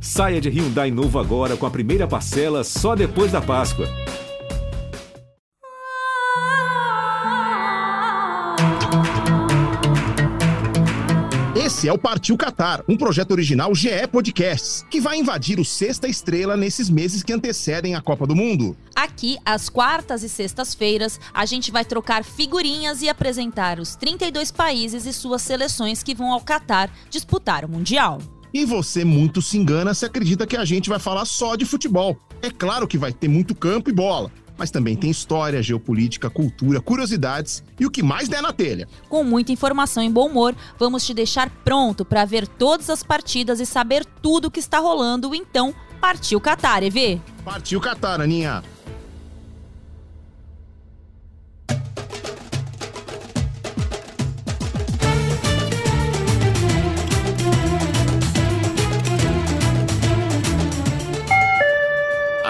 Saia de Hyundai novo agora com a primeira parcela só depois da Páscoa. Esse é o Partiu Qatar, um projeto original GE Podcasts, que vai invadir o Sexta Estrela nesses meses que antecedem a Copa do Mundo. Aqui, às quartas e sextas-feiras, a gente vai trocar figurinhas e apresentar os 32 países e suas seleções que vão ao Qatar disputar o Mundial. E você muito se engana se acredita que a gente vai falar só de futebol. É claro que vai ter muito campo e bola, mas também tem história, geopolítica, cultura, curiosidades e o que mais der na telha. Com muita informação e bom humor, vamos te deixar pronto para ver todas as partidas e saber tudo o que está rolando. Então, partiu Qatar, EV! Partiu Qatar, Aninha!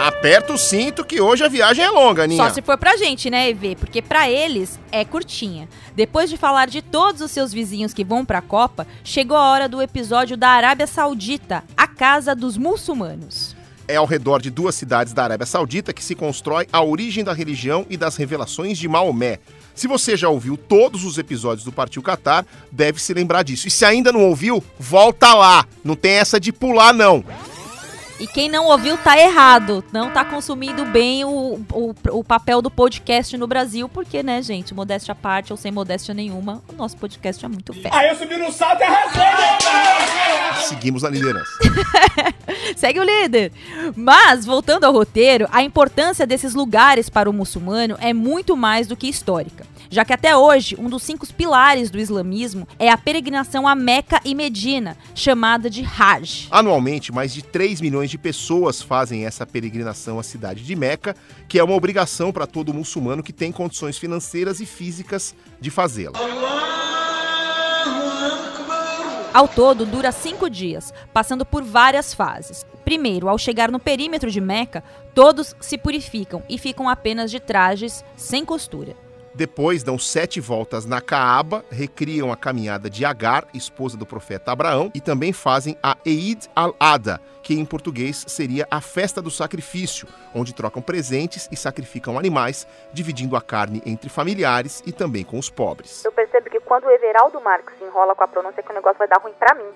Aperta o cinto que hoje a viagem é longa, Aninha. Só se for pra gente, né, EV? Porque pra eles é curtinha. Depois de falar de todos os seus vizinhos que vão pra Copa, chegou a hora do episódio da Arábia Saudita, a casa dos muçulmanos. É ao redor de duas cidades da Arábia Saudita que se constrói a origem da religião e das revelações de Maomé. Se você já ouviu todos os episódios do Partiu Qatar, deve se lembrar disso. E se ainda não ouviu, volta lá. Não tem essa de pular, não. E quem não ouviu tá errado. Não tá consumindo bem o, o, o, papel do podcast no Brasil, porque, né, gente, modéstia à parte ou sem modéstia nenhuma, o nosso podcast é muito fé. Aí eu subi no salto e arrasei? Seguimos na liderança. Segue o líder. Mas, voltando ao roteiro, a importância desses lugares para o muçulmano é muito mais do que histórica já que até hoje um dos cinco pilares do islamismo é a peregrinação a Meca e Medina, chamada de Hajj. Anualmente, mais de 3 milhões de pessoas fazem essa peregrinação à cidade de Meca, que é uma obrigação para todo muçulmano que tem condições financeiras e físicas de fazê-la. Ao todo, dura cinco dias, passando por várias fases. Primeiro, ao chegar no perímetro de Meca, todos se purificam e ficam apenas de trajes sem costura. Depois dão sete voltas na Caaba, recriam a caminhada de Agar, esposa do profeta Abraão, e também fazem a Eid al-Adha, que em português seria a festa do sacrifício, onde trocam presentes e sacrificam animais, dividindo a carne entre familiares e também com os pobres. Eu percebo que quando o Everaldo Marques se enrola com a pronúncia que o negócio vai dar ruim para mim.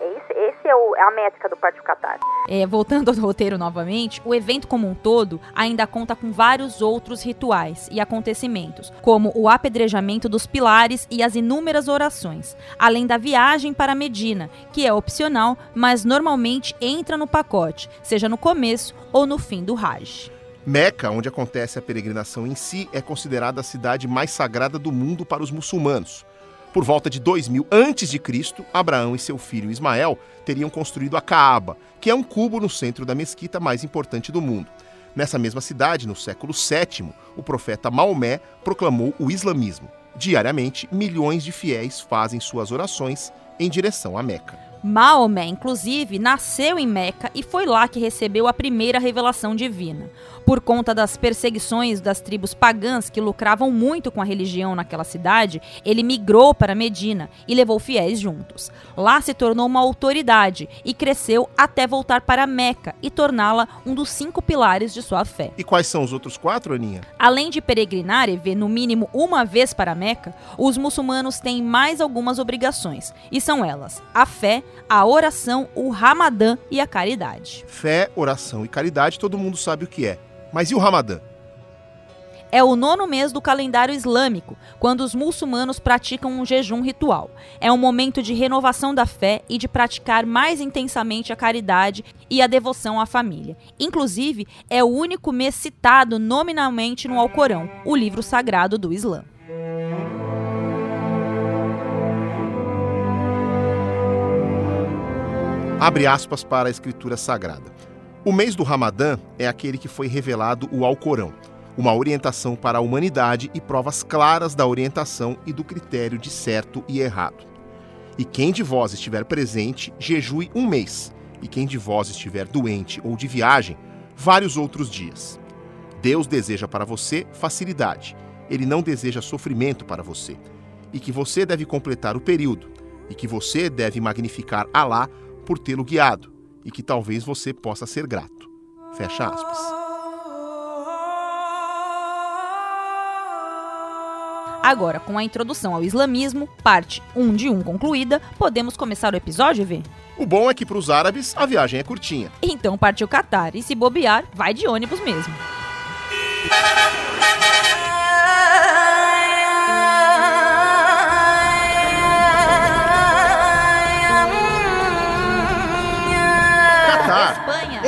Esse, esse é, o, é, a métrica do Partido Qatar. É, voltando ao roteiro novamente, o evento como um todo ainda conta com vários outros rituais e acontecimentos, como o apedrejamento dos pilares e as inúmeras orações, além da viagem para Medina, que é opcional, mas normalmente entra no pacote, seja no começo ou no fim do Hajj. Meca, onde acontece a peregrinação em si, é considerada a cidade mais sagrada do mundo para os muçulmanos. Por volta de 2000 a.C., Abraão e seu filho Ismael teriam construído a Caaba, que é um cubo no centro da mesquita mais importante do mundo. Nessa mesma cidade, no século VII, o profeta Maomé proclamou o islamismo. Diariamente, milhões de fiéis fazem suas orações em direção a Meca. Maomé, inclusive, nasceu em Meca e foi lá que recebeu a primeira revelação divina. Por conta das perseguições das tribos pagãs que lucravam muito com a religião naquela cidade, ele migrou para Medina e levou fiéis juntos. Lá se tornou uma autoridade e cresceu até voltar para Meca e torná-la um dos cinco pilares de sua fé. E quais são os outros quatro, Aninha? Além de peregrinar e ver no mínimo uma vez para Meca, os muçulmanos têm mais algumas obrigações, e são elas: a fé, a oração, o Ramadã e a caridade. Fé, oração e caridade, todo mundo sabe o que é. Mas e o Ramadã? É o nono mês do calendário islâmico, quando os muçulmanos praticam um jejum ritual. É um momento de renovação da fé e de praticar mais intensamente a caridade e a devoção à família. Inclusive, é o único mês citado nominalmente no Alcorão, o livro sagrado do Islã. Abre aspas para a escritura sagrada. O mês do Ramadã é aquele que foi revelado o Alcorão, uma orientação para a humanidade e provas claras da orientação e do critério de certo e errado. E quem de vós estiver presente, jejue um mês, e quem de vós estiver doente ou de viagem, vários outros dias. Deus deseja para você facilidade, ele não deseja sofrimento para você, e que você deve completar o período, e que você deve magnificar Alá por tê-lo guiado, e que talvez você possa ser grato. Fecha aspas. Agora, com a introdução ao islamismo, parte 1 de 1 concluída, podemos começar o episódio, Vê? O bom é que para os árabes a viagem é curtinha. Então partiu Catar e se bobear, vai de ônibus mesmo.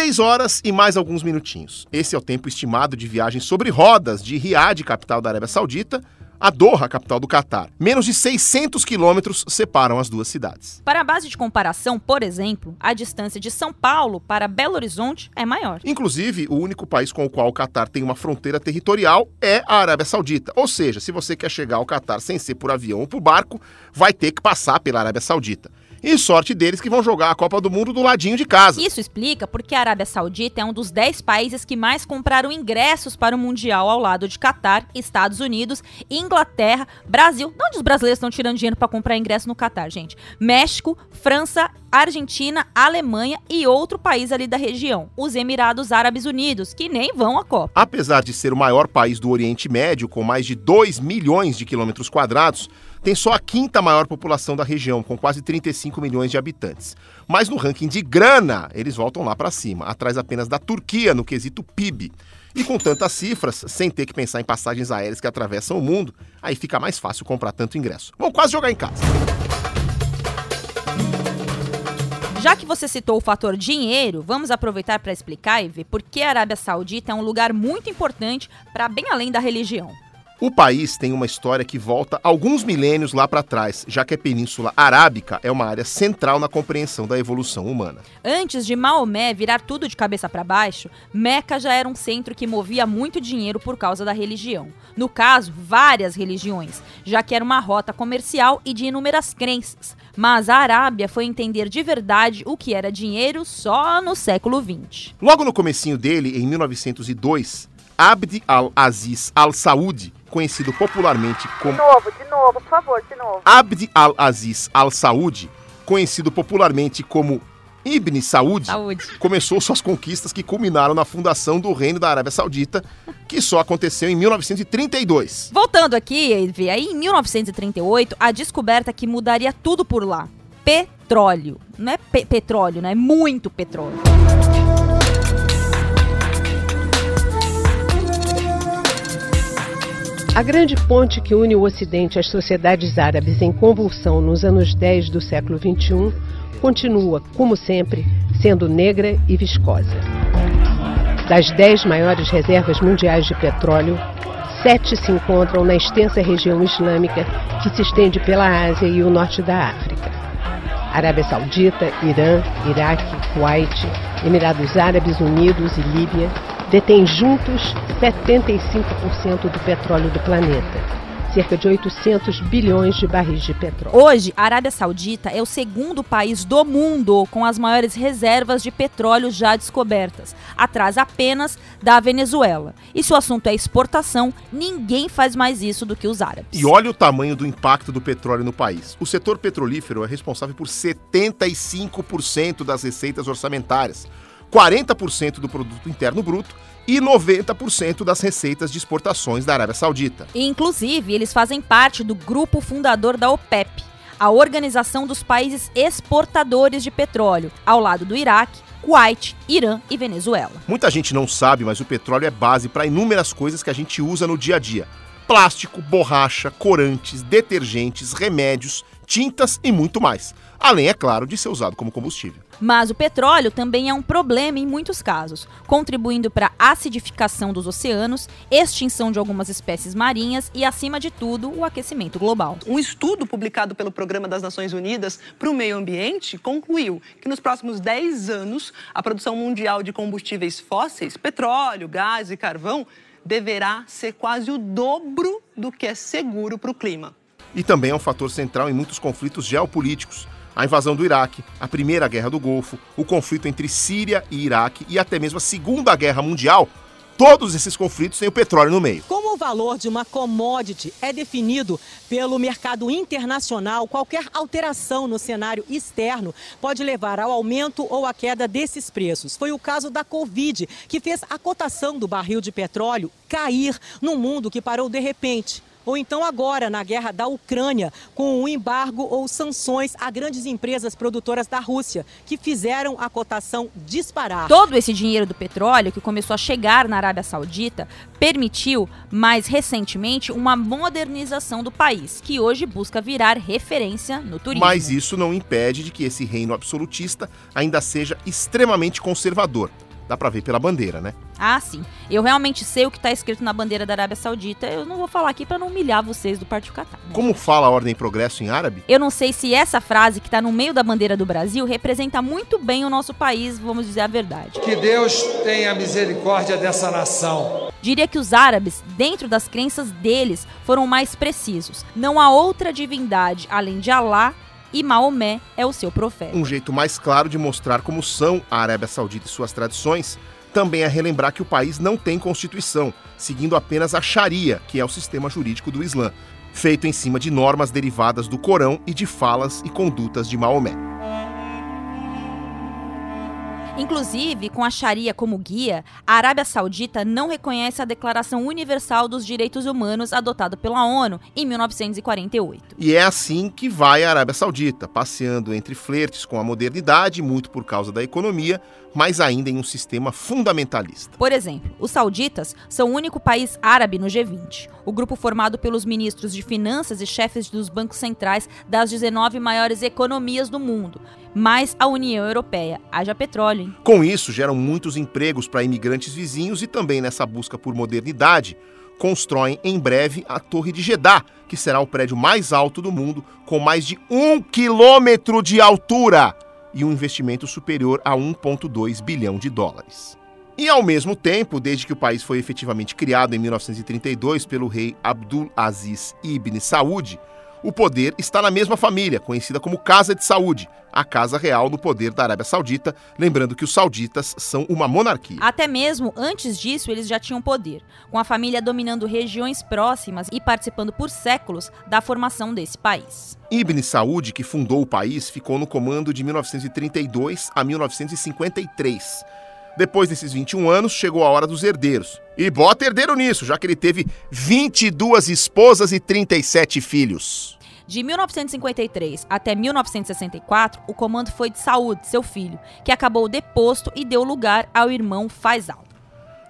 6 horas e mais alguns minutinhos. Esse é o tempo estimado de viagem sobre rodas de Riad, capital da Arábia Saudita, a Doha, capital do Catar. Menos de 600 quilômetros separam as duas cidades. Para a base de comparação, por exemplo, a distância de São Paulo para Belo Horizonte é maior. Inclusive, o único país com o qual o Catar tem uma fronteira territorial é a Arábia Saudita. Ou seja, se você quer chegar ao Catar sem ser por avião ou por barco, vai ter que passar pela Arábia Saudita. E sorte deles que vão jogar a Copa do Mundo do ladinho de casa. Isso explica porque a Arábia Saudita é um dos 10 países que mais compraram ingressos para o Mundial ao lado de Catar, Estados Unidos, Inglaterra, Brasil. De onde os brasileiros estão tirando dinheiro para comprar ingresso no Catar, gente? México, França, Argentina, Alemanha e outro país ali da região, os Emirados Árabes Unidos, que nem vão à Copa. Apesar de ser o maior país do Oriente Médio, com mais de 2 milhões de quilômetros quadrados, tem só a quinta maior população da região, com quase 35 milhões de habitantes. Mas no ranking de grana, eles voltam lá para cima, atrás apenas da Turquia no quesito PIB. E com tantas cifras, sem ter que pensar em passagens aéreas que atravessam o mundo, aí fica mais fácil comprar tanto ingresso. Vamos quase jogar em casa. Já que você citou o fator dinheiro, vamos aproveitar para explicar e ver por que a Arábia Saudita é um lugar muito importante para bem além da religião. O país tem uma história que volta alguns milênios lá para trás, já que a Península Arábica é uma área central na compreensão da evolução humana. Antes de Maomé virar tudo de cabeça para baixo, Meca já era um centro que movia muito dinheiro por causa da religião. No caso, várias religiões, já que era uma rota comercial e de inúmeras crenças. Mas a Arábia foi entender de verdade o que era dinheiro só no século XX. Logo no comecinho dele, em 1902, Abd al-Aziz al-Saud, conhecido popularmente como De novo, de novo, por favor, de novo. Abd al-Aziz al-Saud, conhecido popularmente como Ibn Saud, Saúde. começou suas conquistas que culminaram na fundação do Reino da Arábia Saudita, que só aconteceu em 1932. Voltando aqui, Evie, aí em 1938, a descoberta que mudaria tudo por lá. Petróleo. Não é pe- petróleo, né? É muito petróleo. A grande ponte que une o Ocidente às sociedades árabes em convulsão nos anos 10 do século XXI continua, como sempre, sendo negra e viscosa. Das dez maiores reservas mundiais de petróleo, sete se encontram na extensa região islâmica que se estende pela Ásia e o norte da África. Arábia Saudita, Irã, Iraque, Kuwait, Emirados Árabes Unidos e Líbia detêm juntos 75% do petróleo do planeta, cerca de 800 bilhões de barris de petróleo. Hoje, a Arábia Saudita é o segundo país do mundo com as maiores reservas de petróleo já descobertas, atrás apenas da Venezuela. E se o assunto é exportação, ninguém faz mais isso do que os árabes. E olha o tamanho do impacto do petróleo no país. O setor petrolífero é responsável por 75% das receitas orçamentárias, 40% do produto interno bruto e 90% das receitas de exportações da Arábia Saudita. Inclusive, eles fazem parte do grupo fundador da OPEP, a Organização dos Países Exportadores de Petróleo, ao lado do Iraque, Kuwait, Irã e Venezuela. Muita gente não sabe, mas o petróleo é base para inúmeras coisas que a gente usa no dia a dia: plástico, borracha, corantes, detergentes, remédios, tintas e muito mais. Além, é claro, de ser usado como combustível. Mas o petróleo também é um problema em muitos casos, contribuindo para a acidificação dos oceanos, extinção de algumas espécies marinhas e, acima de tudo, o aquecimento global. Um estudo publicado pelo Programa das Nações Unidas para o Meio Ambiente concluiu que nos próximos 10 anos a produção mundial de combustíveis fósseis, petróleo, gás e carvão, deverá ser quase o dobro do que é seguro para o clima. E também é um fator central em muitos conflitos geopolíticos a invasão do Iraque, a Primeira Guerra do Golfo, o conflito entre Síria e Iraque e até mesmo a Segunda Guerra Mundial, todos esses conflitos têm o petróleo no meio. Como o valor de uma commodity é definido pelo mercado internacional, qualquer alteração no cenário externo pode levar ao aumento ou à queda desses preços. Foi o caso da Covid, que fez a cotação do barril de petróleo cair num mundo que parou de repente ou então agora na guerra da Ucrânia, com o um embargo ou sanções a grandes empresas produtoras da Rússia, que fizeram a cotação disparar. Todo esse dinheiro do petróleo que começou a chegar na Arábia Saudita permitiu, mais recentemente, uma modernização do país, que hoje busca virar referência no turismo. Mas isso não impede de que esse reino absolutista ainda seja extremamente conservador. Dá pra ver pela bandeira, né? Ah, sim. Eu realmente sei o que tá escrito na bandeira da Arábia Saudita. Eu não vou falar aqui para não humilhar vocês do Partido Catar. Né? Como fala a ordem e progresso em árabe? Eu não sei se essa frase que tá no meio da bandeira do Brasil representa muito bem o nosso país, vamos dizer a verdade. Que Deus tenha misericórdia dessa nação. Diria que os árabes, dentro das crenças deles, foram mais precisos. Não há outra divindade além de Alá e Maomé é o seu profeta. Um jeito mais claro de mostrar como são a Arábia Saudita e suas tradições também é relembrar que o país não tem constituição, seguindo apenas a Sharia, que é o sistema jurídico do Islã, feito em cima de normas derivadas do Corão e de falas e condutas de Maomé. Inclusive, com a Sharia como guia, a Arábia Saudita não reconhece a Declaração Universal dos Direitos Humanos adotada pela ONU em 1948. E é assim que vai a Arábia Saudita, passeando entre flertes com a modernidade, muito por causa da economia, mas ainda em um sistema fundamentalista. Por exemplo, os sauditas são o único país árabe no G20, o grupo formado pelos ministros de finanças e chefes dos bancos centrais das 19 maiores economias do mundo, mais a União Europeia. Haja petróleo, hein? Com isso, geram muitos empregos para imigrantes vizinhos e também nessa busca por modernidade, constroem em breve a Torre de Jeddah, que será o prédio mais alto do mundo, com mais de um quilômetro de altura e um investimento superior a 1,2 bilhão de dólares. E ao mesmo tempo, desde que o país foi efetivamente criado em 1932 pelo rei Abdul Aziz ibn Saud, o poder está na mesma família, conhecida como Casa de Saúde, a Casa Real no poder da Arábia Saudita, lembrando que os sauditas são uma monarquia. Até mesmo antes disso, eles já tinham poder, com a família dominando regiões próximas e participando por séculos da formação desse país. Ibn Saud, que fundou o país, ficou no comando de 1932 a 1953. Depois desses 21 anos, chegou a hora dos herdeiros. E bota herdeiro nisso, já que ele teve 22 esposas e 37 filhos. De 1953 até 1964, o comando foi de Saúde, seu filho, que acabou deposto e deu lugar ao irmão Faisal.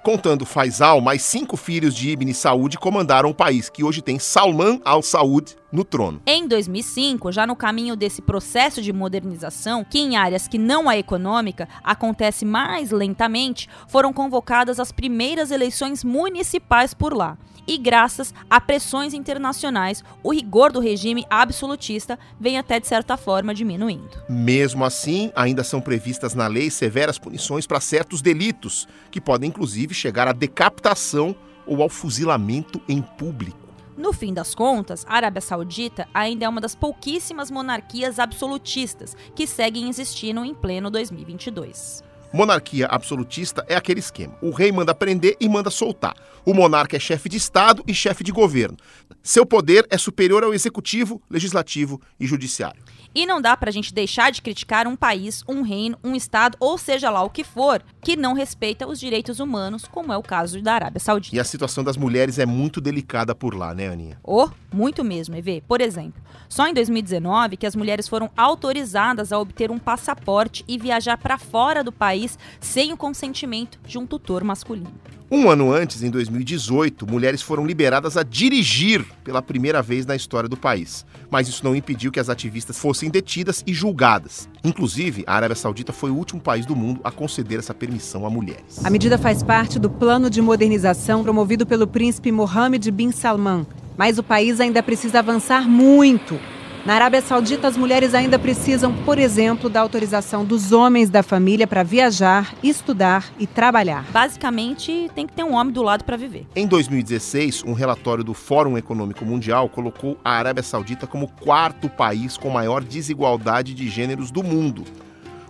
Contando Faisal, mais cinco filhos de Ibn Saud comandaram o país, que hoje tem Salman al-Saud no trono. Em 2005, já no caminho desse processo de modernização, que em áreas que não a econômica acontece mais lentamente, foram convocadas as primeiras eleições municipais por lá e graças a pressões internacionais, o rigor do regime absolutista vem até de certa forma diminuindo. Mesmo assim, ainda são previstas na lei severas punições para certos delitos, que podem inclusive chegar à decapitação ou ao fuzilamento em público. No fim das contas, a Arábia Saudita ainda é uma das pouquíssimas monarquias absolutistas que seguem existindo em pleno 2022. Monarquia absolutista é aquele esquema. O rei manda prender e manda soltar. O monarca é chefe de Estado e chefe de governo. Seu poder é superior ao executivo, legislativo e judiciário. E não dá pra gente deixar de criticar um país, um reino, um estado, ou seja lá o que for, que não respeita os direitos humanos, como é o caso da Arábia Saudita. E a situação das mulheres é muito delicada por lá, né, Aninha? Oh, muito mesmo, EV. Por exemplo, só em 2019 que as mulheres foram autorizadas a obter um passaporte e viajar para fora do país sem o consentimento de um tutor masculino. Um ano antes, em 2018, mulheres foram liberadas a dirigir pela primeira vez na história do país. Mas isso não impediu que as ativistas fossem detidas e julgadas. Inclusive, a Arábia Saudita foi o último país do mundo a conceder essa permissão a mulheres. A medida faz parte do plano de modernização promovido pelo príncipe Mohammed bin Salman. Mas o país ainda precisa avançar muito na Arábia Saudita, as mulheres ainda precisam, por exemplo, da autorização dos homens da família para viajar, estudar e trabalhar. Basicamente, tem que ter um homem do lado para viver. Em 2016, um relatório do Fórum Econômico Mundial colocou a Arábia Saudita como quarto país com maior desigualdade de gêneros do mundo.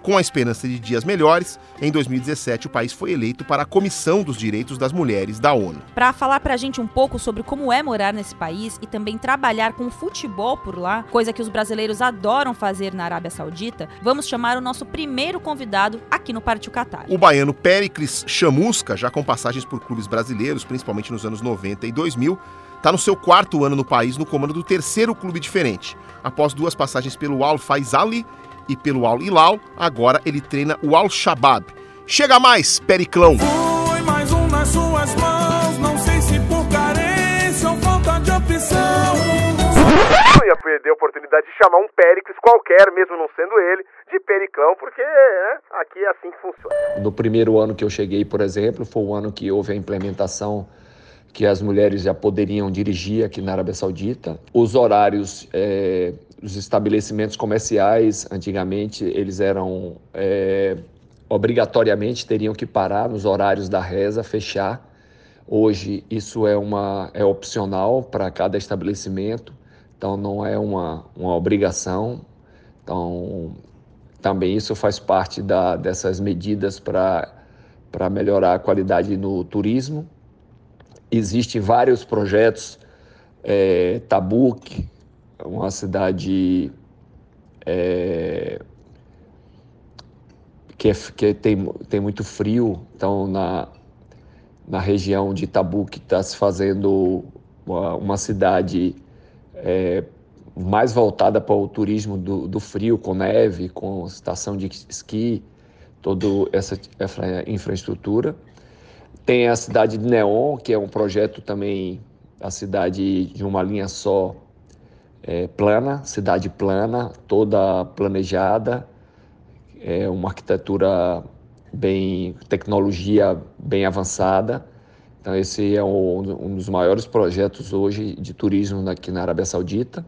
Com a esperança de dias melhores, em 2017 o país foi eleito para a Comissão dos Direitos das Mulheres da ONU. Para falar para a gente um pouco sobre como é morar nesse país e também trabalhar com futebol por lá, coisa que os brasileiros adoram fazer na Arábia Saudita, vamos chamar o nosso primeiro convidado aqui no Partiu Qatar. O baiano Pericles Chamusca, já com passagens por clubes brasileiros, principalmente nos anos 90 e 2000, está no seu quarto ano no país no comando do terceiro clube diferente. Após duas passagens pelo Al Faisali e pelo Al Hilal, agora ele treina o Al Shabab. Chega mais, Periclão! Foi mais um nas suas mãos, não sei se por carência ou falta de opção. Eu ia perder a oportunidade de chamar um Péricles qualquer, mesmo não sendo ele, de Periclão, porque né, aqui é assim que funciona. No primeiro ano que eu cheguei, por exemplo, foi o ano que houve a implementação que as mulheres já poderiam dirigir aqui na Arábia Saudita. Os horários é, os estabelecimentos comerciais, antigamente, eles eram é, obrigatoriamente teriam que parar nos horários da reza, fechar. Hoje isso é uma é opcional para cada estabelecimento, então não é uma, uma obrigação. Então também isso faz parte da, dessas medidas para para melhorar a qualidade no turismo. Existem vários projetos, é, Tabuk, uma cidade é, que, é, que tem, tem muito frio, então na, na região de Tabuk está se fazendo uma, uma cidade é, mais voltada para o turismo do, do, frio, com neve, com estação de esqui, toda essa, essa infraestrutura. Tem a cidade de Neon, que é um projeto também, a cidade de uma linha só, é, plana, cidade plana, toda planejada, é uma arquitetura bem, tecnologia bem avançada. Então esse é um, um dos maiores projetos hoje de turismo aqui na Arábia Saudita.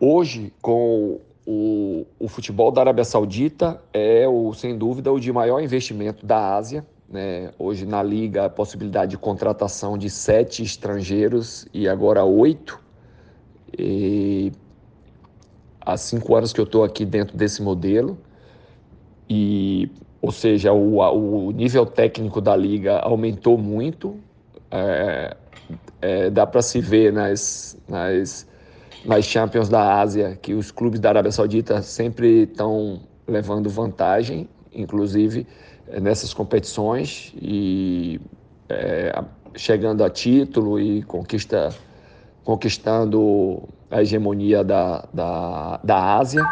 Hoje, com o, o, futebol da Arábia Saudita é, o, sem dúvida, o de maior investimento da Ásia. Né? Hoje, na Liga, a possibilidade de contratação de sete estrangeiros e agora oito e há cinco anos que eu estou aqui dentro desse modelo e, ou seja, o, o nível técnico da liga aumentou muito. É, é, dá para se ver nas, nas, nas Champions da Ásia que os clubes da Arábia Saudita sempre estão levando vantagem, inclusive é, nessas competições e é, chegando a título e conquista conquistando a hegemonia da, da, da Ásia.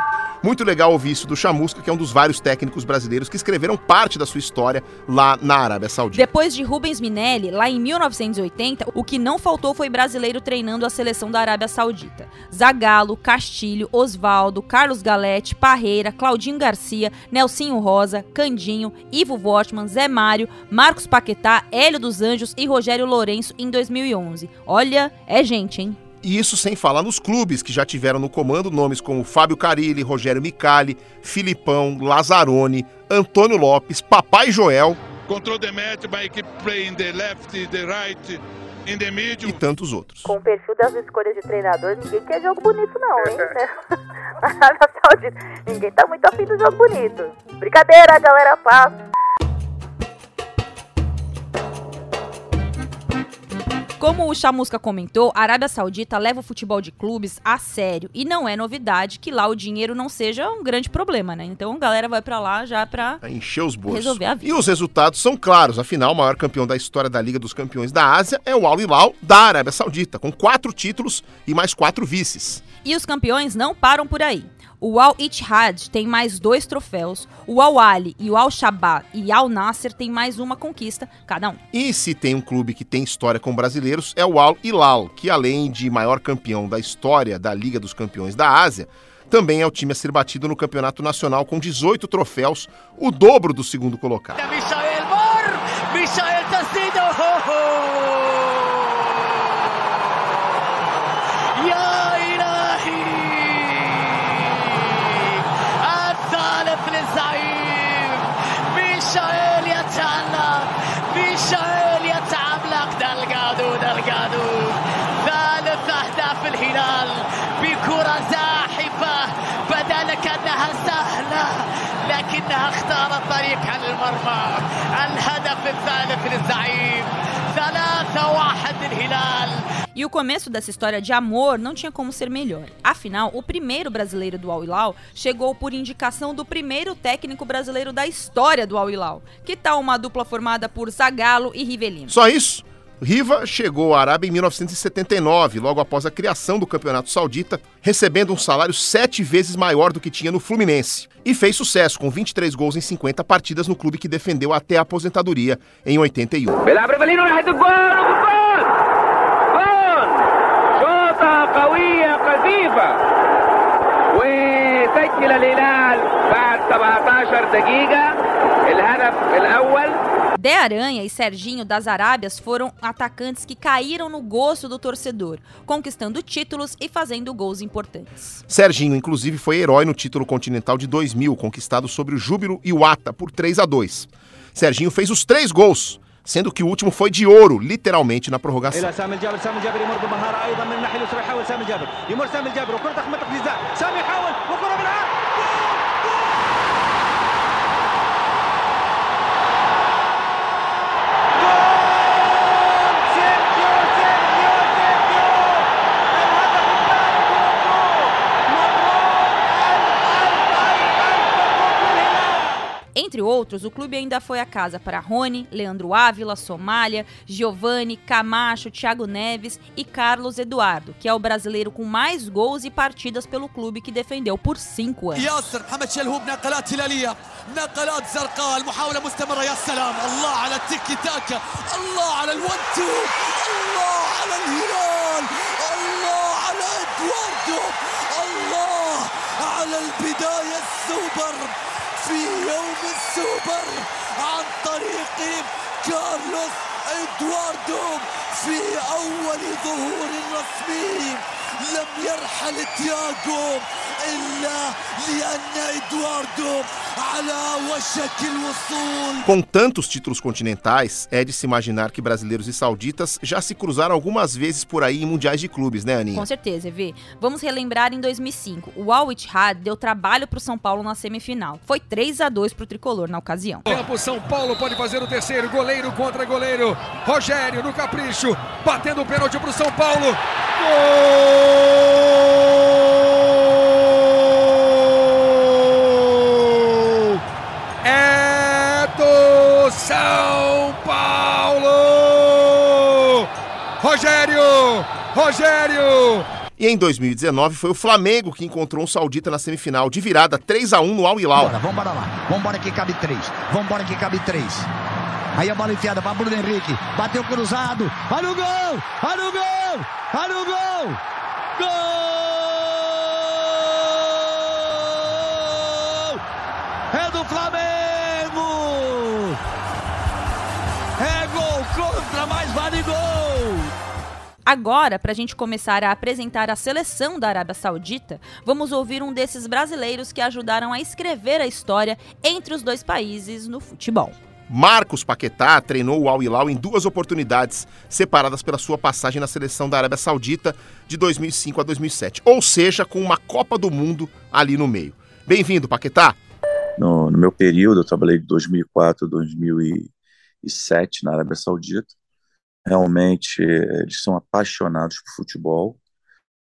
Muito legal ouvir isso do Chamusca, que é um dos vários técnicos brasileiros que escreveram parte da sua história lá na Arábia Saudita. Depois de Rubens Minelli, lá em 1980, o que não faltou foi brasileiro treinando a seleção da Arábia Saudita. Zagallo, Castilho, Osvaldo, Carlos Galete, Parreira, Claudinho Garcia, Nelsinho Rosa, Candinho, Ivo Wortmann, Zé Mário, Marcos Paquetá, Hélio dos Anjos e Rogério Lourenço em 2011. Olha, é gente, hein? E isso sem falar nos clubes que já tiveram no comando nomes como Fábio Carilli, Rogério Micali, Filipão, Lazzaroni, Antônio Lopes, Papai Joel. Control the match by keep playing the left, the right, in the middle. E tantos outros. Com o perfil das escolhas de treinador, ninguém quer jogo bonito não, hein? Na Arábia Saudita, ninguém tá muito afim do jogo bonito. Brincadeira, galera, paz. Como o Chamusca comentou, a Arábia Saudita leva o futebol de clubes a sério e não é novidade que lá o dinheiro não seja um grande problema, né? Então a galera vai para lá já para encher os bolsos. Resolver a vida. E os resultados são claros, afinal, o maior campeão da história da Liga dos Campeões da Ásia é o Al Hilal da Arábia Saudita, com quatro títulos e mais quatro vices. E os campeões não param por aí. O Al Ittihad tem mais dois troféus, o Al Ali e o Al Shabaab e Al Nasser tem mais uma conquista cada um. E se tem um clube que tem história com brasileiros é o Al Hilal, que além de maior campeão da história da Liga dos Campeões da Ásia, também é o time a ser batido no campeonato nacional com 18 troféus, o dobro do segundo colocado. لكنها اختارت طريقها للمرمى الهدف الثالث للزعيم ثلاثة واحد للهلال E o começo dessa história de amor não tinha como ser melhor. Afinal, o primeiro brasileiro do Al Hilal chegou por indicação do primeiro técnico brasileiro da história do Al Hilal. Que tal uma dupla formada por Zagallo e Rivelino? Só isso? Riva chegou à Arábia em 1979, logo após a criação do Campeonato Saudita, recebendo um salário sete vezes maior do que tinha no Fluminense. E fez sucesso, com 23 gols em 50 partidas no clube que defendeu até a aposentadoria em 81. وسجل الهلال بعد 17 دقيقة الهدف الأول de Aranha e Serginho das Arábias foram atacantes que caíram no gosto do torcedor, conquistando títulos e fazendo gols importantes. Serginho, inclusive, foi herói no título continental de 2000, conquistado sobre o Júbilo e o Ata por 3 a 2. Serginho fez os três gols, sendo que o último foi de ouro, literalmente na prorrogação. Entre outros, o clube ainda foi a casa para Rony, Leandro Ávila, Somália, Giovanni, Camacho, Thiago Neves e Carlos Eduardo, que é o brasileiro com mais gols e partidas pelo clube que defendeu por cinco anos. على البداية السوبر في يوم السوبر عن طريق كارلوس ادواردو في أول ظهور رسمي. لم يرحل تياغو الا لان ادواردو Com tantos títulos continentais, é de se imaginar que brasileiros e sauditas já se cruzaram algumas vezes por aí em mundiais de clubes, né, Aninha? Com certeza, Evê. Vamos relembrar em 2005. O Al Ittihad deu trabalho para o São Paulo na semifinal. Foi 3 a 2 para o tricolor na ocasião. Tempo São Paulo pode fazer o terceiro, goleiro contra goleiro. Rogério no capricho, batendo o pênalti para o São Paulo. Gol! São Paulo! Rogério! Rogério! E em 2019 foi o Flamengo que encontrou um saudita na semifinal de virada 3 a 1 no Al Hilal. Vamos embora lá. Vamos embora que cabe três. Vamos embora que cabe três. Aí a bola enfiada para Bruno Henrique. Bateu cruzado. Olha o gol! Olha o gol! Olha o gol! Gol! É do Flamengo! contra, mais vale gol! Agora, para a gente começar a apresentar a seleção da Arábia Saudita, vamos ouvir um desses brasileiros que ajudaram a escrever a história entre os dois países no futebol. Marcos Paquetá treinou o Al Hilal em duas oportunidades, separadas pela sua passagem na seleção da Arábia Saudita de 2005 a 2007, ou seja, com uma Copa do Mundo ali no meio. Bem-vindo, Paquetá! No, no, meu período, eu trabalhei de 2004 a 2007 na Arábia Saudita. Realmente, eles são apaixonados por futebol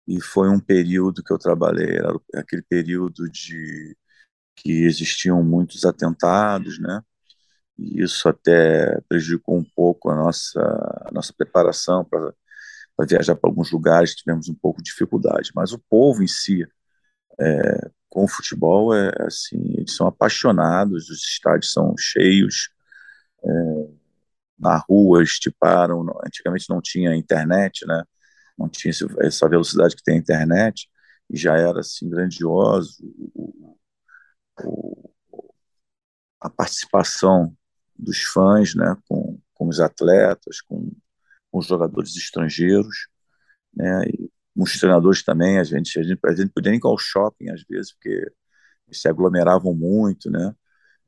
e foi um período que eu trabalhei, era aquele período de que existiam muitos atentados, né? E isso até prejudicou um pouco a nossa, a nossa preparação para viajar para alguns lugares, tivemos um pouco de dificuldade. Mas o povo em si é, com o futebol é assim, eles são apaixonados, os estádios são cheios, é, na rua estiparam, antigamente não tinha internet, né? Não tinha essa velocidade que tem a internet, e já era assim grandioso o, o, a participação dos fãs, né, com, com os atletas, com, com os jogadores estrangeiros, né, e com os treinadores também, a gente, a gente, a gente podia ir ao shopping às vezes, porque eles se aglomeravam muito, né,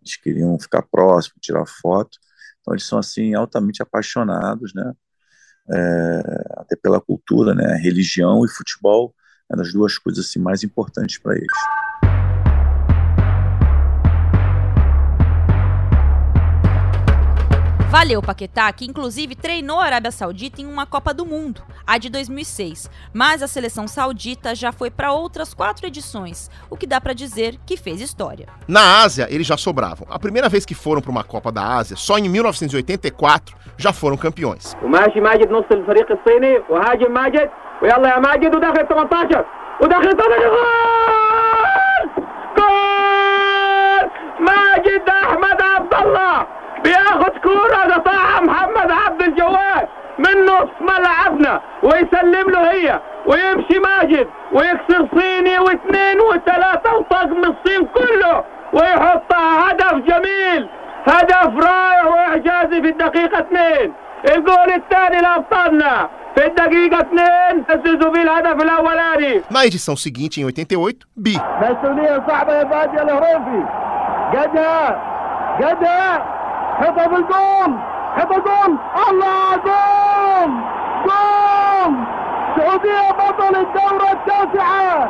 eles queriam ficar próximos, tirar foto, então eles são assim altamente apaixonados, né, é, até pela cultura, né, religião e futebol, é das duas coisas assim mais importantes para eles. Valeu, Paquetá, que inclusive treinou a Arábia Saudita em uma Copa do Mundo, a de 2006. Mas a seleção saudita já foi para outras quatro edições, o que dá para dizer que fez história. Na Ásia, eles já sobravam. A primeira vez que foram para uma Copa da Ásia, só em 1984, já foram campeões. وماشي ماجد نص الفريق الصيني وهاجم ماجد ويلا يا ماجد وداخل 18 وداخل 18 جول جول ماجد احمد عبد الله بياخد كورة قطعها محمد عبد الجواد. من نص ملعبنا ويسلم له هي ويمشي ماجد ويكسر صيني واثنين وثلاثة وطقم الصين كله ويحطها هدف جميل هدف رائع وإعجازي في الدقيقة اثنين. الجول الثاني لأبطالنا. في الدقيقة 2 سجلوا فيه الهدف الأولاني. Na edição seguinte, em 88, Bi. مسؤولية صعبة يا فادي الهريفي قدها قدها حطها في الجول حطها جول الله جول جول السعودية بطل الدورة التاسعة.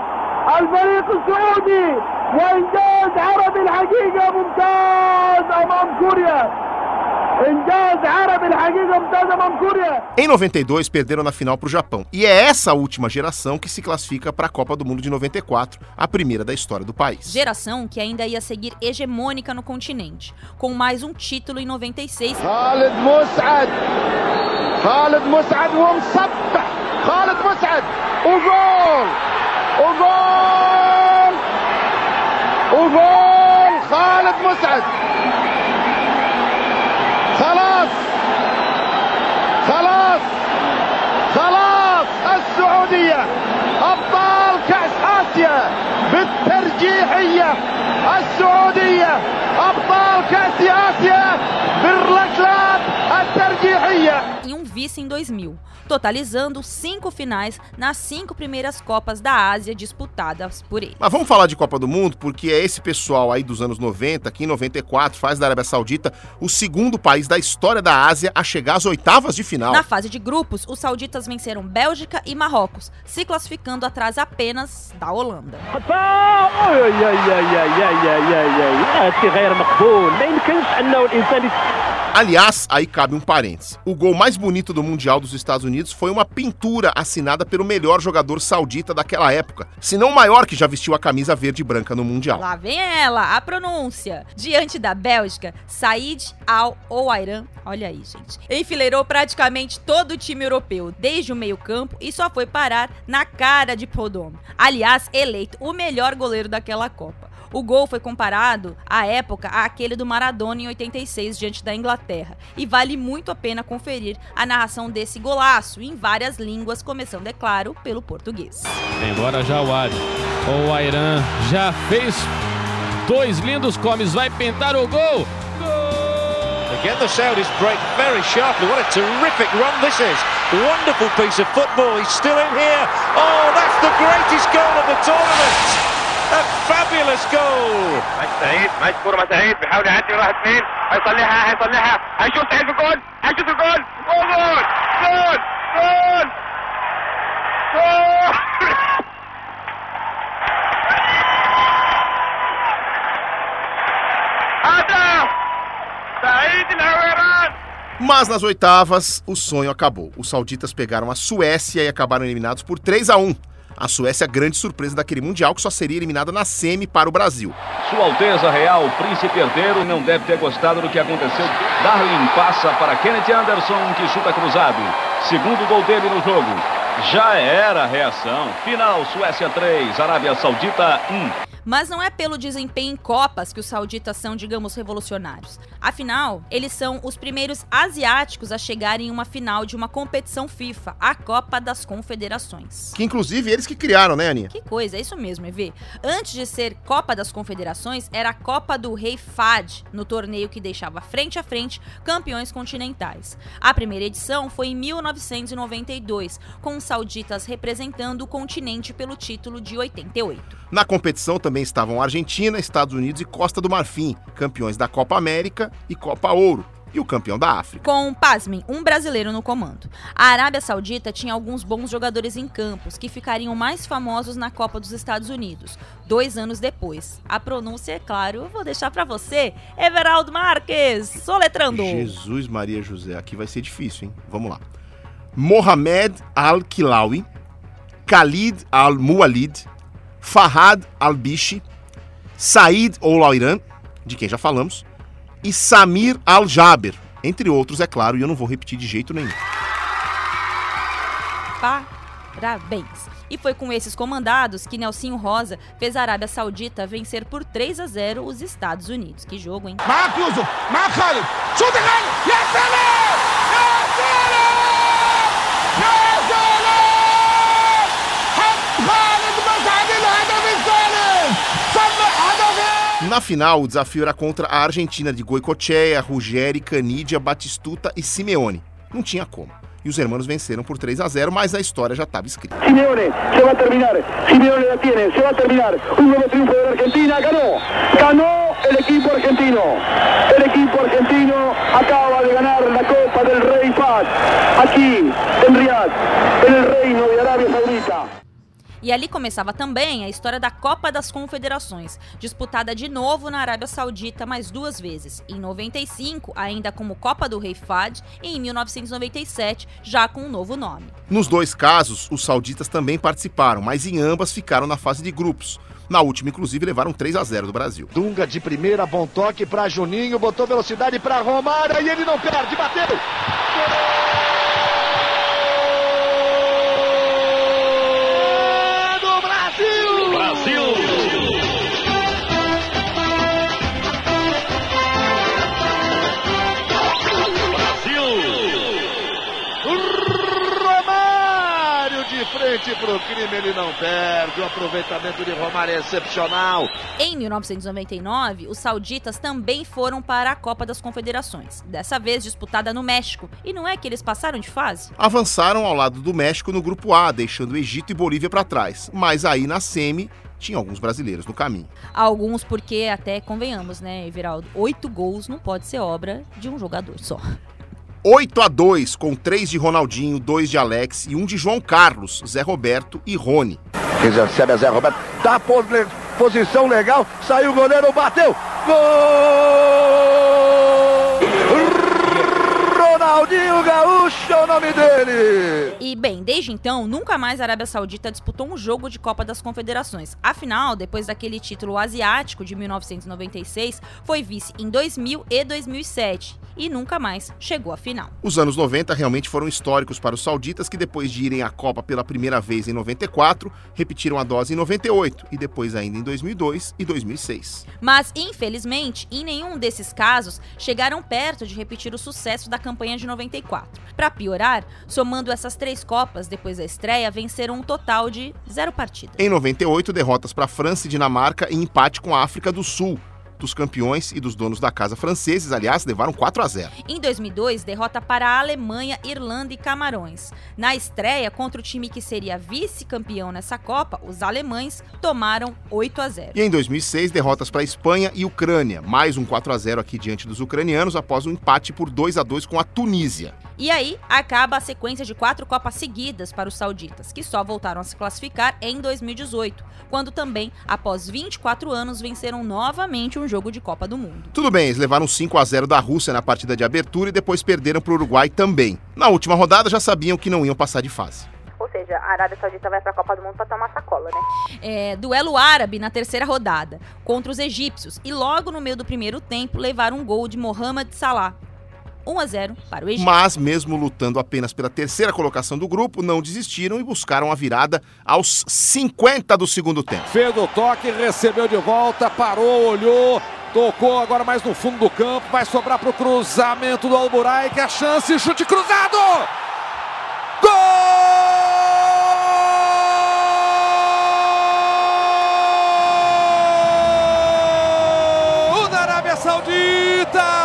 الفريق السعودي وإنجاز عربي الحقيقة ممتاز أمام كوريا. Em 92, perderam na final para o Japão. E é essa última geração que se classifica para a Copa do Mundo de 94, a primeira da história do país. Geração que ainda ia seguir hegemônica no continente, com mais um título em 96. Khaled Mus'ad. Khaled Mus'ad Khaled O gol! O gol! O gol! Khaled Mus'ad. خلاص السعودية أبطال كأس آسيا بالترجيحية. السعودية أبطال كأس آسيا بالركلات الترجيحية. vice em 2000, totalizando cinco finais nas cinco primeiras Copas da Ásia disputadas por ele. Mas vamos falar de Copa do Mundo, porque é esse pessoal aí dos anos 90, que em 94 faz da Arábia Saudita o segundo país da história da Ásia a chegar às oitavas de final. Na fase de grupos, os sauditas venceram Bélgica e Marrocos, se classificando atrás apenas da Holanda. Aliás, aí cabe um parênteses. O gol mais bonito do Mundial dos Estados Unidos foi uma pintura assinada pelo melhor jogador saudita daquela época, se não o maior que já vestiu a camisa verde e branca no Mundial. Lá vem ela, a pronúncia. Diante da Bélgica, Said Al-Owairan, olha aí, gente, enfileirou praticamente todo o time europeu, desde o meio-campo e só foi parar na cara de Podom. Aliás, eleito o melhor goleiro daquela Copa. O gol foi comparado, à época, àquele do Maradona em 86 diante da Inglaterra. E vale muito a pena conferir a narração desse golaço em várias línguas, começando, é claro, pelo português. Embora já o Adi. O Airan já fez dois lindos comes, vai pintar o gol. Again, the Saudis break very sharply. What a terrific run this is. Wonderful piece of football. He's still in here. Oh, that's the greatest goal of the tournament. A fabulous goal. سعيد ماشي كوره مع سعيد بيحاول يعدي راح اثنين هيصلحها هيصلحها هيشوف سعيد في الجول هيشوف الجول جول جول جول جول هدف سعيد العويران Mas nas oitavas, o sonho acabou. Os sauditas pegaram a Suécia e acabaram eliminados por 3 a 1. a Suécia, grande surpresa daquele Mundial, que só seria eliminada na semi para o Brasil. Sua Alteza Real, Príncipe Herdeiro, não deve ter gostado do que aconteceu. Darwin passa para Kenneth Anderson, que chuta cruzado. Segundo gol dele no jogo. Já era a reação. Final, Suécia 3, Arábia Saudita 1. Mas não é pelo desempenho em Copas que os sauditas são, digamos, revolucionários. Afinal, eles são os primeiros asiáticos a chegarem em uma final de uma competição FIFA, a Copa das Confederações. Que inclusive eles que criaram, né, Aninha? Que coisa, é isso mesmo, EV. Antes de ser Copa das Confederações, era a Copa do Rei Fad, no torneio que deixava frente a frente campeões continentais. A primeira edição foi em 1992, com os sauditas representando o continente pelo título de 88. Na competição também estavam Argentina, Estados Unidos e Costa do Marfim, campeões da Copa América e Copa Ouro, e o campeão da África. Com, pasmem, um brasileiro no comando. A Arábia Saudita tinha alguns bons jogadores em campos, que ficariam mais famosos na Copa dos Estados Unidos, dois anos depois. A pronúncia, é claro, eu vou deixar para você, Everaldo Marques, soletrando. Jesus Maria José, aqui vai ser difícil, hein? Vamos lá. Mohamed Al-Kilawi, Khalid Al-Mualid, Farhad Albishi, Said Oulairan, de quem já falamos, e Samir al-Jaber, entre outros, é claro, e eu não vou repetir de jeito nenhum. Parabéns! E foi com esses comandados que Nelsinho Rosa fez a Arábia Saudita vencer por 3 a 0 os Estados Unidos. Que jogo, hein? Marcos, Marcos, chuta, Marcos, Na final, o desafio era contra a Argentina de Goicoechea, Ruggeri, Canidia, Batistuta e Simeone. Não tinha como. E os hermanos venceram por 3 a 0 mas a história já estava escrita. Simeone, se va a terminar. Simeone la tiene, se va a terminar. Un nuevo triunfo de la Argentina, ganó. Ganó el equipo argentino. El equipo argentino acaba de ganar la Copa del Rey Fahd. Aquí, en Riyadh, el Reino de Arabia Saudita. E ali começava também a história da Copa das Confederações, disputada de novo na Arábia Saudita mais duas vezes, em 95, ainda como Copa do Rei Fad, e em 1997, já com um novo nome. Nos dois casos, os sauditas também participaram, mas em ambas ficaram na fase de grupos. Na última, inclusive, levaram 3 a 0 do Brasil. Dunga de primeira, bom toque para Juninho, botou velocidade para Romário e ele não perde, bateu! Gol Frente pro crime, ele não perde. O aproveitamento de Romário é excepcional. Em 1999, os sauditas também foram para a Copa das Confederações, dessa vez disputada no México. E não é que eles passaram de fase? Avançaram ao lado do México no grupo A, deixando Egito e Bolívia para trás. Mas aí na semi tinha alguns brasileiros no caminho. Alguns porque, até convenhamos, né, Everaldo? Oito gols não pode ser obra de um jogador só. 8 a 2 com três de Ronaldinho, dois de Alex e um de João Carlos, Zé Roberto e Rony. Que recebe a Zé Roberto. Tá pos- posição legal. Saiu o goleiro, bateu. Gol! Ronaldinho Gaúcho é o nome dele. E bem, desde então, nunca mais a Arábia Saudita disputou um jogo de Copa das Confederações. Afinal, depois daquele título asiático de 1996, foi vice em 2000 e 2007 e nunca mais chegou à final. Os anos 90 realmente foram históricos para os sauditas que depois de irem à Copa pela primeira vez em 94, repetiram a dose em 98 e depois ainda em 2002 e 2006. Mas, infelizmente, em nenhum desses casos chegaram perto de repetir o sucesso da campanha de 94. Para piorar, somando essas três Copas depois da estreia, venceram um total de zero partidas. Em 98, derrotas para França e Dinamarca e empate com a África do Sul. Dos campeões e dos donos da casa franceses, aliás, levaram 4 a 0. Em 2002, derrota para a Alemanha, Irlanda e Camarões. Na estreia contra o time que seria vice-campeão nessa Copa, os alemães tomaram 8 a 0. E em 2006, derrotas para Espanha e Ucrânia, mais um 4 a 0 aqui diante dos ucranianos após um empate por 2 a 2 com a Tunísia. E aí acaba a sequência de quatro Copas seguidas para os sauditas, que só voltaram a se classificar em 2018, quando também, após 24 anos, venceram novamente um jogo de Copa do Mundo. Tudo bem, eles levaram 5 a 0 da Rússia na partida de abertura e depois perderam para o Uruguai também. Na última rodada já sabiam que não iam passar de fase. Ou seja, a Arábia Saudita vai pra Copa do Mundo pra tomar sacola, né? É, duelo árabe na terceira rodada, contra os egípcios, e logo no meio do primeiro tempo levaram um gol de Mohamed Salah. 1 a 0 para o Egito. Mas, mesmo lutando apenas pela terceira colocação do grupo, não desistiram e buscaram a virada aos 50 do segundo tempo. Fez o toque, recebeu de volta, parou, olhou, tocou agora mais no fundo do campo, vai sobrar para o cruzamento do Alburai, que é a chance, chute cruzado! Gol da Arábia Saudita!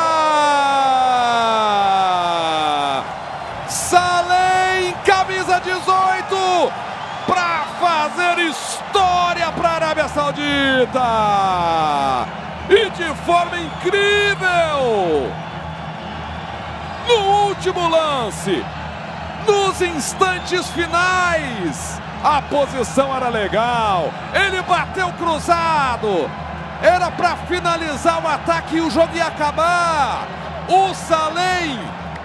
E de forma incrível! No último lance, nos instantes finais. A posição era legal. Ele bateu cruzado. Era para finalizar o ataque e o jogo ia acabar. O Salem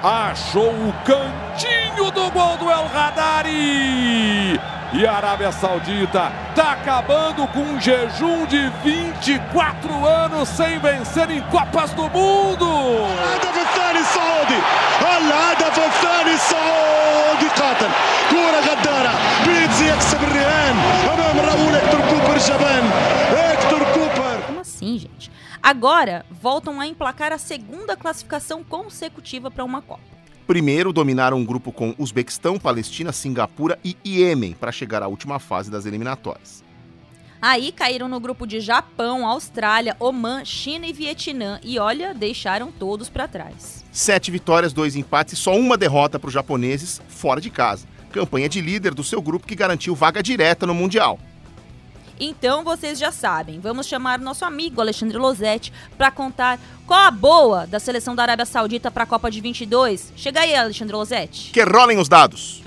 achou o cantinho do gol do El Hadari. E a Arábia Saudita está acabando com um jejum de 24 anos sem vencer em Copas do Mundo. الهدف الثاني السعودي الهدف الثاني السعودي قاتل كرة غدارة بيتزي يكسب الرهان أمام راؤول هيكتور كوبر جبان هيكتور كوبر Como assim, gente? Agora voltam a emplacar a segunda classificação consecutiva para uma Copa. Primeiro, dominaram um grupo com Uzbequistão, Palestina, Singapura e Iêmen para chegar à última fase das eliminatórias. Aí caíram no grupo de Japão, Austrália, Oman, China e Vietnã e olha, deixaram todos para trás. Sete vitórias, dois empates e só uma derrota para os japoneses fora de casa. Campanha de líder do seu grupo que garantiu vaga direta no Mundial. Então vocês já sabem, vamos chamar nosso amigo Alexandre Losetti para contar qual a boa da seleção da Arábia Saudita para a Copa de 22. Chega aí, Alexandre Losetti. Que rolem os dados.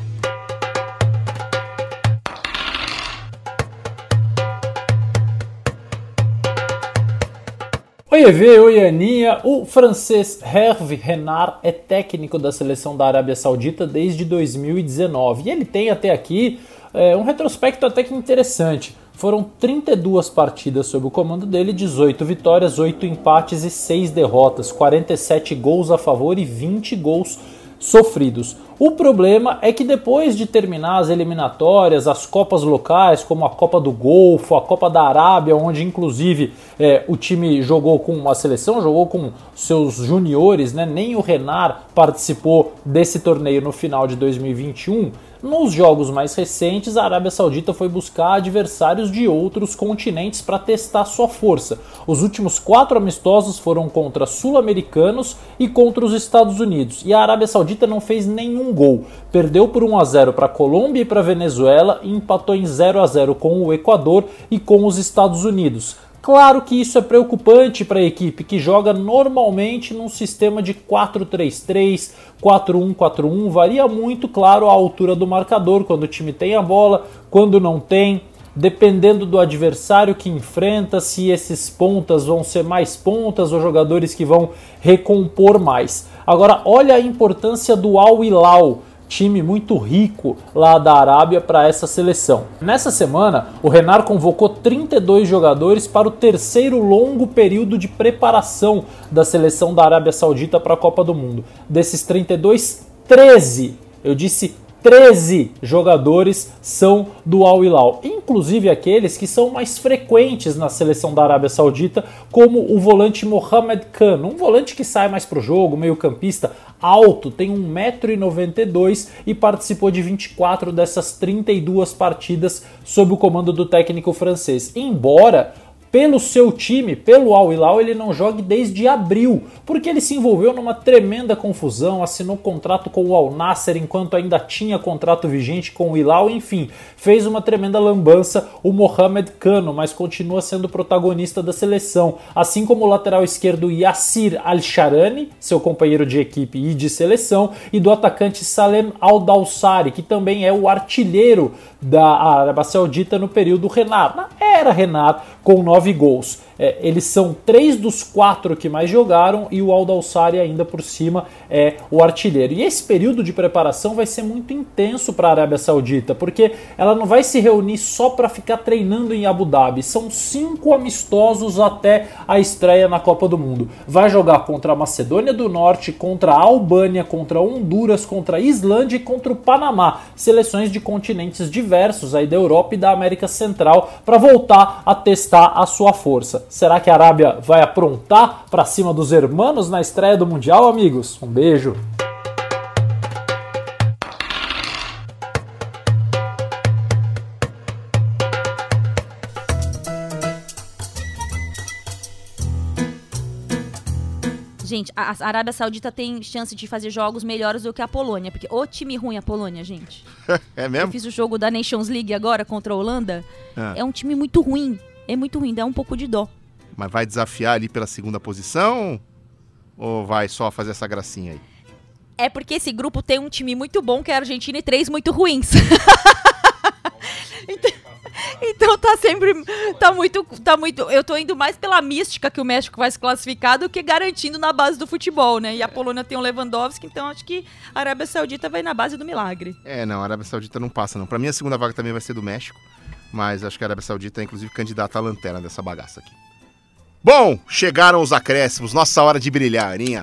Oi EV, oi Aninha. O francês Hervé Renard é técnico da seleção da Arábia Saudita desde 2019 e ele tem até aqui é, um retrospecto até que interessante. Foram 32 partidas sob o comando dele, 18 vitórias, 8 empates e 6 derrotas, 47 gols a favor e 20 gols sofridos. O problema é que depois de terminar as eliminatórias, as copas locais, como a Copa do Golfo, a Copa da Arábia, onde inclusive é, o time jogou com uma seleção, jogou com seus juniores, né? nem o Renard participou desse torneio no final de 2021. Nos jogos mais recentes, a Arábia Saudita foi buscar adversários de outros continentes para testar sua força. Os últimos quatro amistosos foram contra sul-americanos e contra os Estados Unidos. E a Arábia Saudita não fez nenhum gol. Perdeu por 1 a 0 para a Colômbia e para a Venezuela e empatou em 0 a 0 com o Equador e com os Estados Unidos. Claro que isso é preocupante para a equipe que joga normalmente num sistema de 4-3-3, 4-1-4-1, varia muito, claro, a altura do marcador, quando o time tem a bola, quando não tem, dependendo do adversário que enfrenta, se esses pontas vão ser mais pontas ou jogadores que vão recompor mais. Agora, olha a importância do Al Hilal time muito rico lá da Arábia para essa seleção. Nessa semana, o Renard convocou 32 jogadores para o terceiro longo período de preparação da seleção da Arábia Saudita para a Copa do Mundo. Desses 32, 13, eu disse 13 jogadores são do Al Hilal, inclusive aqueles que são mais frequentes na seleção da Arábia Saudita, como o volante Mohamed Khan, um volante que sai mais pro jogo, meio-campista, alto, tem 1,92m e participou de 24 dessas 32 partidas sob o comando do técnico francês. Embora pelo seu time, pelo Al Hilal, ele não joga desde abril, porque ele se envolveu numa tremenda confusão, assinou contrato com o Al Nasser enquanto ainda tinha contrato vigente com o Hilal, enfim, fez uma tremenda lambança o Mohamed Kano, mas continua sendo protagonista da seleção, assim como o lateral esquerdo Yassir Al-Sharani, seu companheiro de equipe e de seleção, e do atacante Salem Al-Dawsari, que também é o artilheiro da Arábia Saudita no período Renard. Na era Renard, com nove gols. É, eles são três dos quatro que mais jogaram e o Aldalsari ainda por cima é o artilheiro. E esse período de preparação vai ser muito intenso para a Arábia Saudita, porque ela não vai se reunir só para ficar treinando em Abu Dhabi. São cinco amistosos até a estreia na Copa do Mundo. Vai jogar contra a Macedônia do Norte, contra a Albânia, contra Honduras, contra a Islândia e contra o Panamá. Seleções de continentes diversos aí da Europa e da América Central para voltar a testar a sua força. Será que a Arábia vai aprontar para cima dos hermanos na estreia do Mundial, amigos? Um beijo. Gente, a Arábia Saudita tem chance de fazer jogos melhores do que a Polônia, porque o time ruim a Polônia, gente. é Eu mesmo? fiz o jogo da Nations League agora contra a Holanda. Ah. É um time muito ruim. É muito ruim, dá um pouco de dó. Mas vai desafiar ali pela segunda posição? Ou vai só fazer essa gracinha aí? É porque esse grupo tem um time muito bom, que é a Argentina, e três muito ruins. então, então tá sempre. Tá muito, tá muito. Eu tô indo mais pela mística que o México vai se classificar do que garantindo na base do futebol, né? E a Polônia tem o Lewandowski, então acho que a Arábia Saudita vai na base do milagre. É, não, a Arábia Saudita não passa, não. Pra mim, a segunda vaga também vai ser do México. Mas acho que a Arábia Saudita é, inclusive, candidata à lanterna dessa bagaça aqui. Bom, chegaram os acréscimos. Nossa hora de brilhar, Aninha.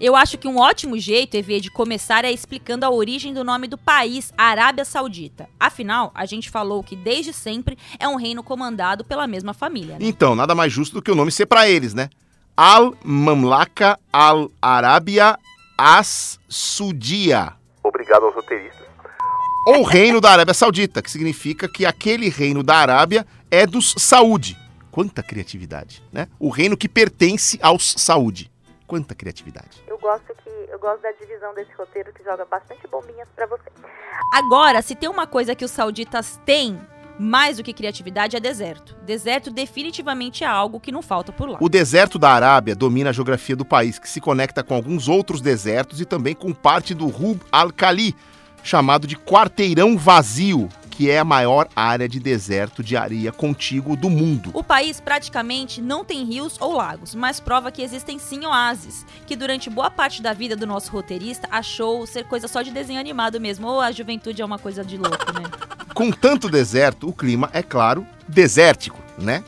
Eu acho que um ótimo jeito, EV, de começar é explicando a origem do nome do país, Arábia Saudita. Afinal, a gente falou que desde sempre é um reino comandado pela mesma família. né? Então, nada mais justo do que o nome ser pra eles, né? Al-Mamlaka Al-Arábia As-Sudia. Obrigado aos roteiristas. Ou Reino da Arábia Saudita, que significa que aquele reino da Arábia é dos Saúde. Quanta criatividade, né? O reino que pertence aos Saúde. Quanta criatividade. Eu gosto que eu gosto da divisão desse roteiro que joga bastante bombinhas pra você. Agora, se tem uma coisa que os sauditas têm mais do que criatividade é deserto. Deserto definitivamente é algo que não falta por lá. O deserto da Arábia domina a geografia do país, que se conecta com alguns outros desertos e também com parte do Rub al-Khali, chamado de Quarteirão Vazio, que é a maior área de deserto de areia contíguo do mundo. O país praticamente não tem rios ou lagos, mas prova que existem sim oásis, que durante boa parte da vida do nosso roteirista achou ser coisa só de desenho animado mesmo, ou a juventude é uma coisa de louco, né? Com tanto deserto, o clima é claro desértico, né?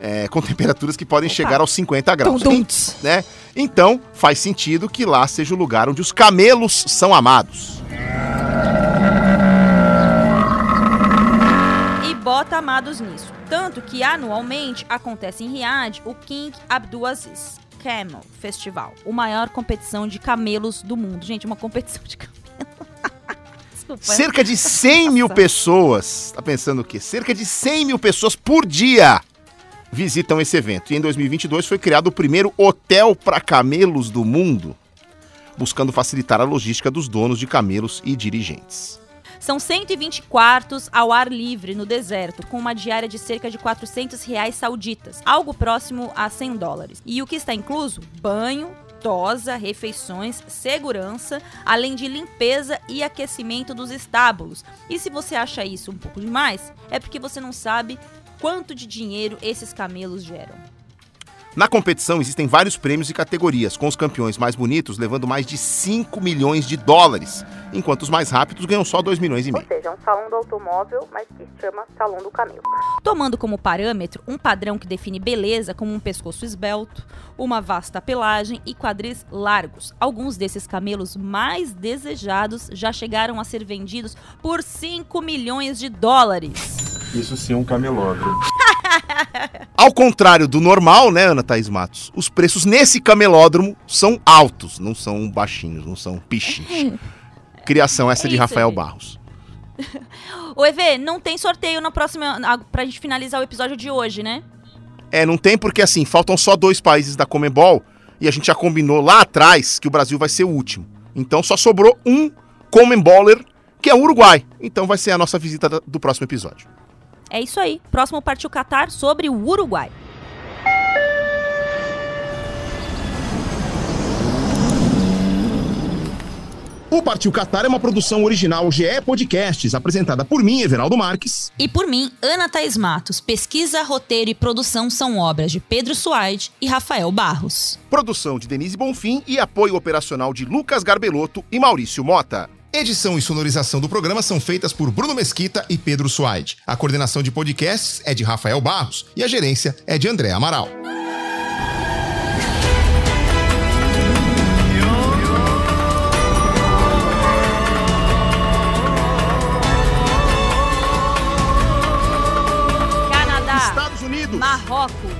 É, com temperaturas que podem chegar aos 50 graus. Tum, né? Então, faz sentido que lá seja o lugar onde os camelos são amados. E bota amados nisso. Tanto que anualmente acontece em Riad o King Abdulaziz Camel Festival, o maior competição de camelos do mundo. Gente, uma competição de camelos. Cerca de 100 mil pessoas, tá pensando o quê? Cerca de 100 mil pessoas por dia visitam esse evento. E em 2022 foi criado o primeiro hotel para camelos do mundo, buscando facilitar a logística dos donos de camelos e dirigentes. São 120 quartos ao ar livre no deserto, com uma diária de cerca de 400 reais sauditas, algo próximo a 100 dólares. E o que está incluso? Banho, tosa, refeições, segurança, além de limpeza e aquecimento dos estábulos. E se você acha isso um pouco demais, é porque você não sabe quanto de dinheiro esses camelos geram. Na competição existem vários prêmios e categorias, com os campeões mais bonitos levando mais de 5 milhões de dólares, enquanto os mais rápidos ganham só 2 milhões e Ou meio. seja, é um salão do automóvel, mas que se chama Salão do Camelo. Tomando como parâmetro um padrão que define beleza como um pescoço esbelto, uma vasta pelagem e quadris largos. Alguns desses camelos mais desejados já chegaram a ser vendidos por 5 milhões de dólares. Isso sim é um camelódromo. Ao contrário do normal, né, Ana Thaís Matos? Os preços nesse camelódromo são altos, não são baixinhos, não são pichinhos. Criação essa É de Rafael. Barros. Ô, EV, não tem sorteio na próxima. Pra gente finalizar o episódio de hoje, né? É, não tem porque assim, faltam só dois países da Comebol e a gente já combinou lá atrás que o Brasil vai ser o último. Então só sobrou um Comemboler, que é o Uruguai. Então vai ser a nossa visita do próximo episódio. É isso aí. Próximo partiu Qatar sobre o Uruguai. O Partiu Qatar é uma produção original GE Podcasts, apresentada por mim, Everaldo Marques. E por mim, Ana Thaís Matos. Pesquisa, roteiro e produção são obras de Pedro Suaide e Rafael Barros. Produção de Denise Bonfim e apoio operacional de Lucas Garbelotto e Maurício Mota. Edição e sonorização do programa são feitas por Bruno Mesquita e Pedro Suaide. A coordenação de podcasts é de Rafael Barros e a gerência é de André Amaral. Canadá, Estados Unidos, Marrocos,